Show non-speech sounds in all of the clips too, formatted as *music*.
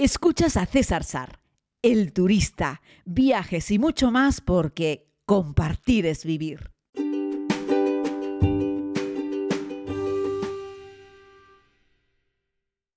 Escuchas a César Sar, el turista, viajes y mucho más porque compartir es vivir.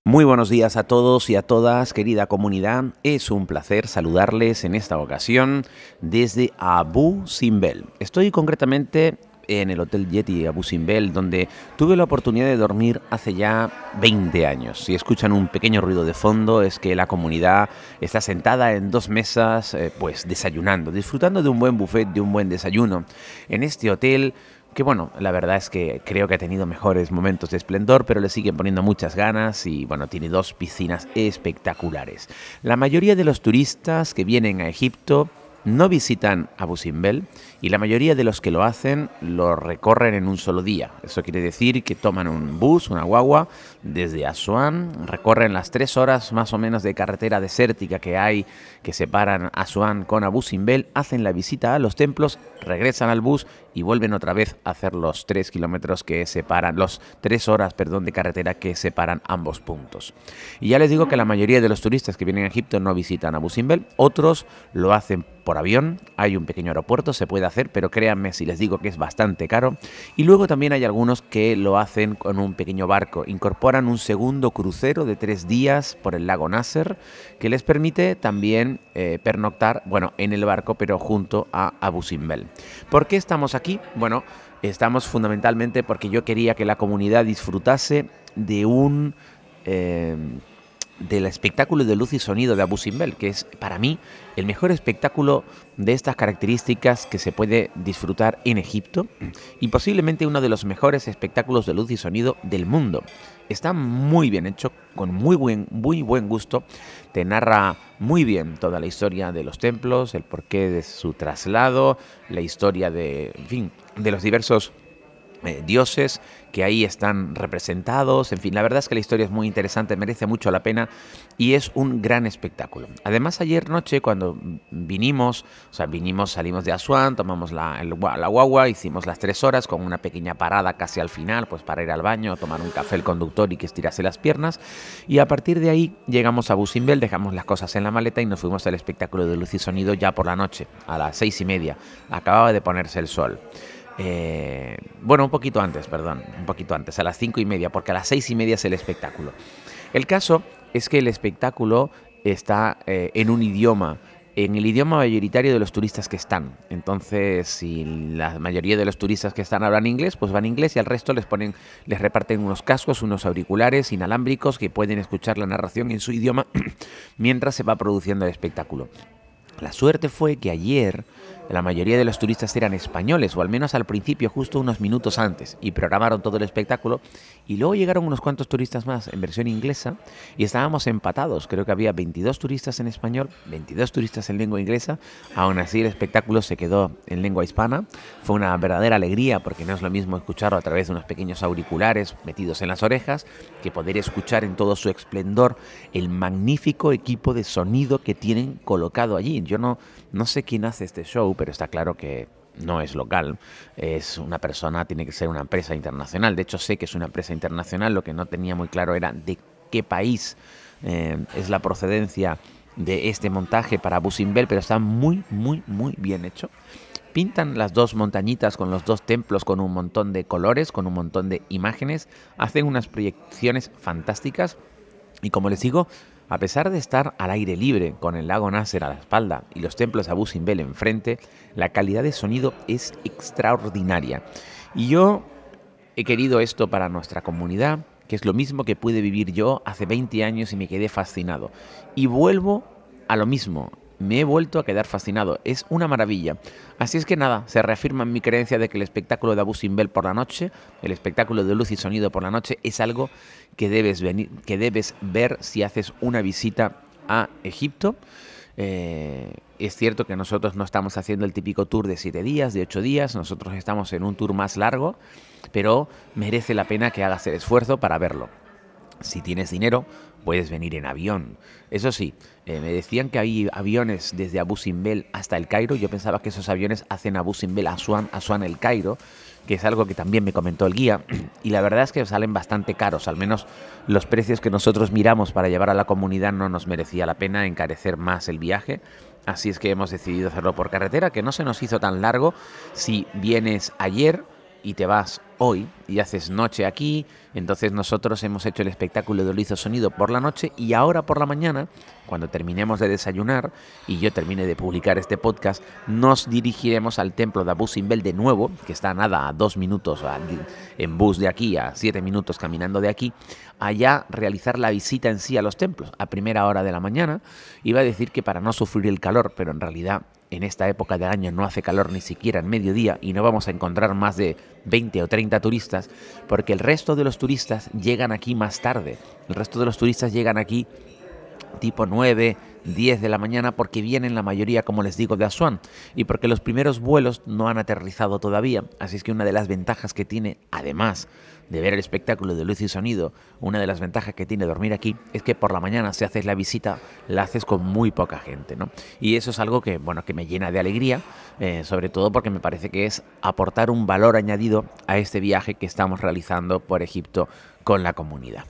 Muy buenos días a todos y a todas, querida comunidad. Es un placer saludarles en esta ocasión desde Abu Simbel. Estoy concretamente en el Hotel Yeti Abu Simbel, donde tuve la oportunidad de dormir hace ya 20 años. Si escuchan un pequeño ruido de fondo, es que la comunidad está sentada en dos mesas, eh, pues desayunando, disfrutando de un buen buffet, de un buen desayuno. En este hotel que bueno, la verdad es que creo que ha tenido mejores momentos de esplendor, pero le siguen poniendo muchas ganas y bueno, tiene dos piscinas espectaculares. La mayoría de los turistas que vienen a Egipto no visitan Abu Simbel y la mayoría de los que lo hacen lo recorren en un solo día. Eso quiere decir que toman un bus, una guagua, desde Asuán, recorren las tres horas más o menos de carretera desértica que hay que separan Asuán con Abu Simbel, hacen la visita a los templos, regresan al bus y vuelven otra vez a hacer los tres kilómetros que separan, los tres horas, perdón, de carretera que separan ambos puntos. Y ya les digo que la mayoría de los turistas que vienen a Egipto no visitan Abu Simbel, otros lo hacen por avión, hay un pequeño aeropuerto, se puede hacer, pero créanme si les digo que es bastante caro. Y luego también hay algunos que lo hacen con un pequeño barco, incorporan un segundo crucero de tres días por el lago Nasser, que les permite también eh, pernoctar, bueno, en el barco, pero junto a Abu Simbel. ¿Por qué estamos aquí? Bueno, estamos fundamentalmente porque yo quería que la comunidad disfrutase de un... Eh, del espectáculo de luz y sonido de Abu Simbel, que es para mí el mejor espectáculo de estas características que se puede disfrutar en Egipto y posiblemente uno de los mejores espectáculos de luz y sonido del mundo. Está muy bien hecho, con muy buen, muy buen gusto, te narra muy bien toda la historia de los templos, el porqué de su traslado, la historia de, en fin, de los diversos eh, dioses que ahí están representados. En fin, la verdad es que la historia es muy interesante, merece mucho la pena y es un gran espectáculo. Además, ayer noche cuando vinimos, o sea, vinimos, salimos de Asuán, tomamos la, la guagua, hicimos las tres horas con una pequeña parada casi al final, pues para ir al baño, tomar un café el conductor y que estirase las piernas. Y a partir de ahí llegamos a Busimbel, dejamos las cosas en la maleta y nos fuimos al espectáculo de luz y sonido ya por la noche, a las seis y media. Acababa de ponerse el sol. Eh, bueno, un poquito antes, perdón, un poquito antes, a las cinco y media, porque a las seis y media es el espectáculo. El caso es que el espectáculo está eh, en un idioma, en el idioma mayoritario de los turistas que están. Entonces, si la mayoría de los turistas que están hablan inglés, pues van inglés y al resto les ponen, les reparten unos cascos, unos auriculares inalámbricos que pueden escuchar la narración en su idioma *clears throat* mientras se va produciendo el espectáculo. La suerte fue que ayer la mayoría de los turistas eran españoles, o al menos al principio, justo unos minutos antes, y programaron todo el espectáculo. Y luego llegaron unos cuantos turistas más en versión inglesa y estábamos empatados. Creo que había 22 turistas en español, 22 turistas en lengua inglesa. Aún así, el espectáculo se quedó en lengua hispana. Fue una verdadera alegría porque no es lo mismo escucharlo a través de unos pequeños auriculares metidos en las orejas que poder escuchar en todo su esplendor el magnífico equipo de sonido que tienen colocado allí. Yo no, no sé quién hace este show, pero está claro que no es local, es una persona, tiene que ser una empresa internacional. De hecho, sé que es una empresa internacional, lo que no tenía muy claro era de qué país eh, es la procedencia de este montaje para Busimbel, pero está muy, muy, muy bien hecho. Pintan las dos montañitas con los dos templos con un montón de colores, con un montón de imágenes, hacen unas proyecciones fantásticas y como les digo, a pesar de estar al aire libre, con el lago Nasser a la espalda y los templos Abu Simbel enfrente, la calidad de sonido es extraordinaria. Y yo he querido esto para nuestra comunidad, que es lo mismo que pude vivir yo hace 20 años y me quedé fascinado. Y vuelvo a lo mismo, me he vuelto a quedar fascinado. Es una maravilla. Así es que nada, se reafirma en mi creencia de que el espectáculo de Abu Simbel por la noche, el espectáculo de luz y sonido por la noche, es algo que debes, venir, que debes ver si haces una visita a Egipto. Eh, es cierto que nosotros no estamos haciendo el típico tour de siete días, de ocho días, nosotros estamos en un tour más largo, pero merece la pena que hagas el esfuerzo para verlo. Si tienes dinero, puedes venir en avión. Eso sí, eh, me decían que hay aviones desde Abu Simbel hasta el Cairo. Yo pensaba que esos aviones hacen Abu Simbel a Asuán, Asuán el Cairo, que es algo que también me comentó el guía. *clears throat* Y la verdad es que salen bastante caros, al menos los precios que nosotros miramos para llevar a la comunidad no nos merecía la pena encarecer más el viaje. Así es que hemos decidido hacerlo por carretera, que no se nos hizo tan largo. Si vienes ayer y te vas hoy y haces noche aquí, entonces nosotros hemos hecho el espectáculo de Olizo Sonido por la noche y ahora por la mañana, cuando terminemos de desayunar y yo termine de publicar este podcast, nos dirigiremos al templo de Abu Simbel de nuevo, que está nada a dos minutos en bus de aquí, a siete minutos caminando de aquí, allá realizar la visita en sí a los templos a primera hora de la mañana. Iba a decir que para no sufrir el calor, pero en realidad en esta época del año no hace calor ni siquiera en mediodía y no vamos a encontrar más de 20 o 30 turistas porque el resto de los turistas llegan aquí más tarde. El resto de los turistas llegan aquí tipo 9, 10 de la mañana porque vienen la mayoría, como les digo, de Asuán y porque los primeros vuelos no han aterrizado todavía. Así es que una de las ventajas que tiene, además de ver el espectáculo de luz y sonido, una de las ventajas que tiene dormir aquí es que por la mañana si haces la visita la haces con muy poca gente, ¿no? Y eso es algo que, bueno, que me llena de alegría, eh, sobre todo porque me parece que es aportar un valor añadido a este viaje que estamos realizando por Egipto con la comunidad.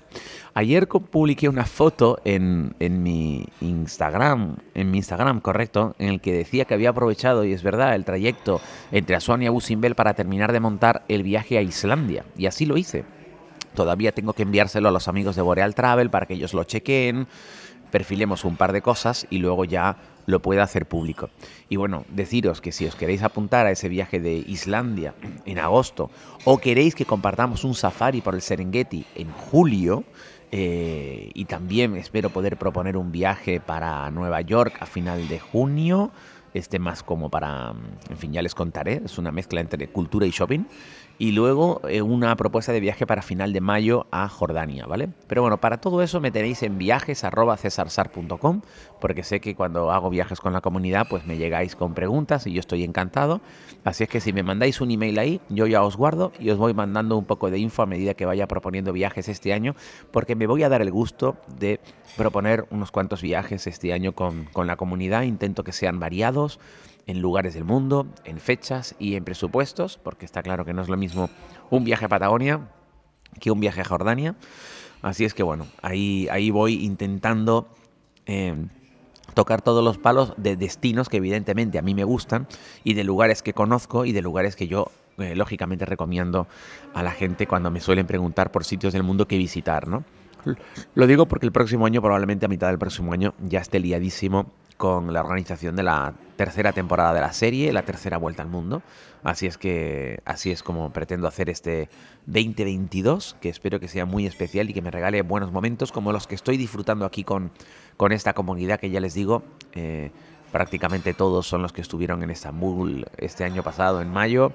Ayer publiqué una foto en, mi Instagram, en mi Instagram, correcto, en el que decía que había aprovechado, y es verdad, el trayecto entre Asuán y Abu Simbel para terminar de montar el viaje a Islandia. Y así lo hice. Todavía tengo que enviárselo a los amigos de Boreal Travel para que ellos lo chequeen, perfilemos un par de cosas y luego ya lo pueda hacer público. Y bueno, deciros que si os queréis apuntar a ese viaje de Islandia en agosto o queréis que compartamos un safari por el Serengeti en julio, eh, y también espero poder proponer un viaje para Nueva York a final de junio, este más como para, en fin, ya les contaré, es una mezcla entre cultura y shopping y luego eh, una propuesta de viaje para final de mayo a Jordania, ¿vale? Pero bueno, para todo eso me tenéis en viajes.cesarsar.com porque sé que cuando hago viajes con la comunidad pues me llegáis con preguntas y yo estoy encantado. Así es que si me mandáis un email ahí, yo ya os guardo y os voy mandando un poco de info a medida que vaya proponiendo viajes este año porque me voy a dar el gusto de proponer unos cuantos viajes este año con, con la comunidad. Intento que sean variados en lugares del mundo, en fechas y en presupuestos, porque está claro que no es lo mismo un viaje a Patagonia que un viaje a Jordania. Así es que bueno, ahí, ahí voy intentando em, tocar todos los palos de destinos que evidentemente a mí me gustan y de lugares que conozco y de lugares que yo eh, lógicamente recomiendo a la gente cuando me suelen preguntar por sitios del mundo que visitar, ¿no? Lo digo porque el próximo año, probablemente a mitad del próximo año, ya esté liadísimo con la organización de la tercera temporada de la serie, la tercera vuelta al mundo. Así es que así es como pretendo hacer este 2022, que espero que sea muy especial y que me regale buenos momentos como los que estoy disfrutando aquí con, con esta comunidad que ya les digo, eh, prácticamente todos son los que estuvieron en Estambul este año pasado, en mayo.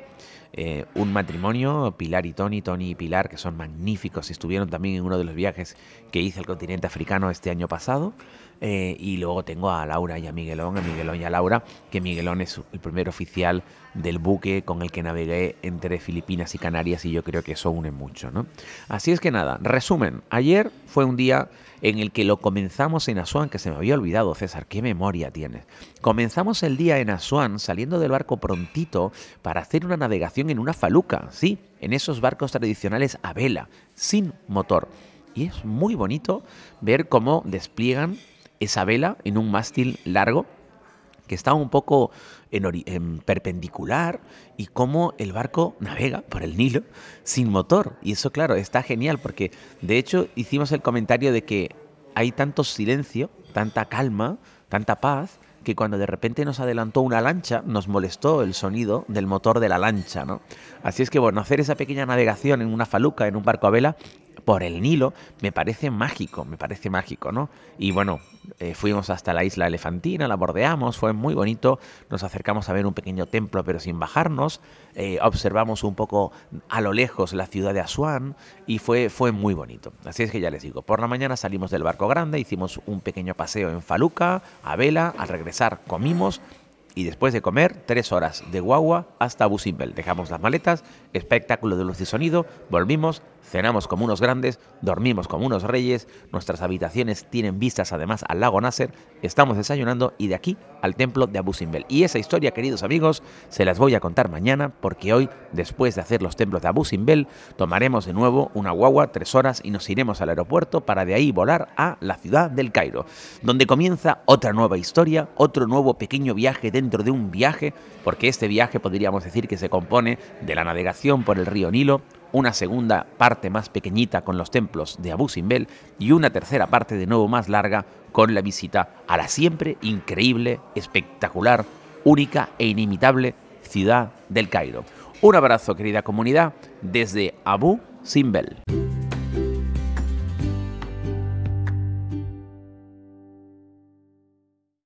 Eh, un matrimonio, Pilar y Tony, Tony y Pilar, que son magníficos, estuvieron también en uno de los viajes que hice al continente africano este año pasado. Eh, y luego tengo a Laura y a Miguelón, a Miguelón y a Laura, que Miguelón es el primer oficial del buque con el que navegué entre Filipinas y Canarias y yo creo que eso une mucho, ¿no? Así es que nada, resumen, ayer fue un día en el que lo comenzamos en Asuán, que se me había olvidado, César, qué memoria tienes. Comenzamos el día en Asuán saliendo del barco prontito para hacer una navegación en una faluca, sí, en esos barcos tradicionales a vela, sin motor. Y es muy bonito ver cómo despliegan esa vela en un mástil largo que está un poco en, perpendicular y cómo el barco navega por el Nilo sin motor. Y eso, claro, está genial porque de hecho hicimos el comentario de que hay tanto silencio, tanta calma, tanta paz, que cuando de repente nos adelantó una lancha, nos molestó el sonido del motor de la lancha, ¿no? Así es que, bueno, hacer esa pequeña navegación en una faluca, en un barco a vela, por el Nilo, me parece mágico, me parece mágico, ¿no? Y bueno, eh, fuimos hasta la isla Elefantina, la bordeamos, fue muy bonito, nos acercamos a ver un pequeño templo pero sin bajarnos, eh, observamos un poco a lo lejos la ciudad de Asuán y fue, fue muy bonito. Así es que ya les digo, por la mañana salimos del barco grande, hicimos un pequeño paseo en Faluca, a vela, al regresar comimos y después de comer, tres horas de guagua hasta Busimbel. Dejamos las maletas, espectáculo de luz y sonido, volvimos cenamos como unos grandes, dormimos como unos reyes, nuestras habitaciones tienen vistas además al lago Nasser, estamos desayunando y de aquí al templo de Abu Simbel. Y esa historia, queridos amigos, se las voy a contar mañana porque hoy, después de hacer los templos de Abu Simbel, tomaremos de nuevo una guagua, tres horas y nos iremos al aeropuerto para de ahí volar a la ciudad del Cairo, donde comienza otra nueva historia, otro nuevo pequeño viaje dentro de un viaje, porque este viaje podríamos decir que se compone de la navegación por el río Nilo, una segunda parte más pequeñita con los templos de Abu Simbel y una tercera parte de nuevo más larga con la visita a la siempre increíble, espectacular, única e inimitable ciudad del Cairo. Un abrazo querida comunidad desde Abu Simbel.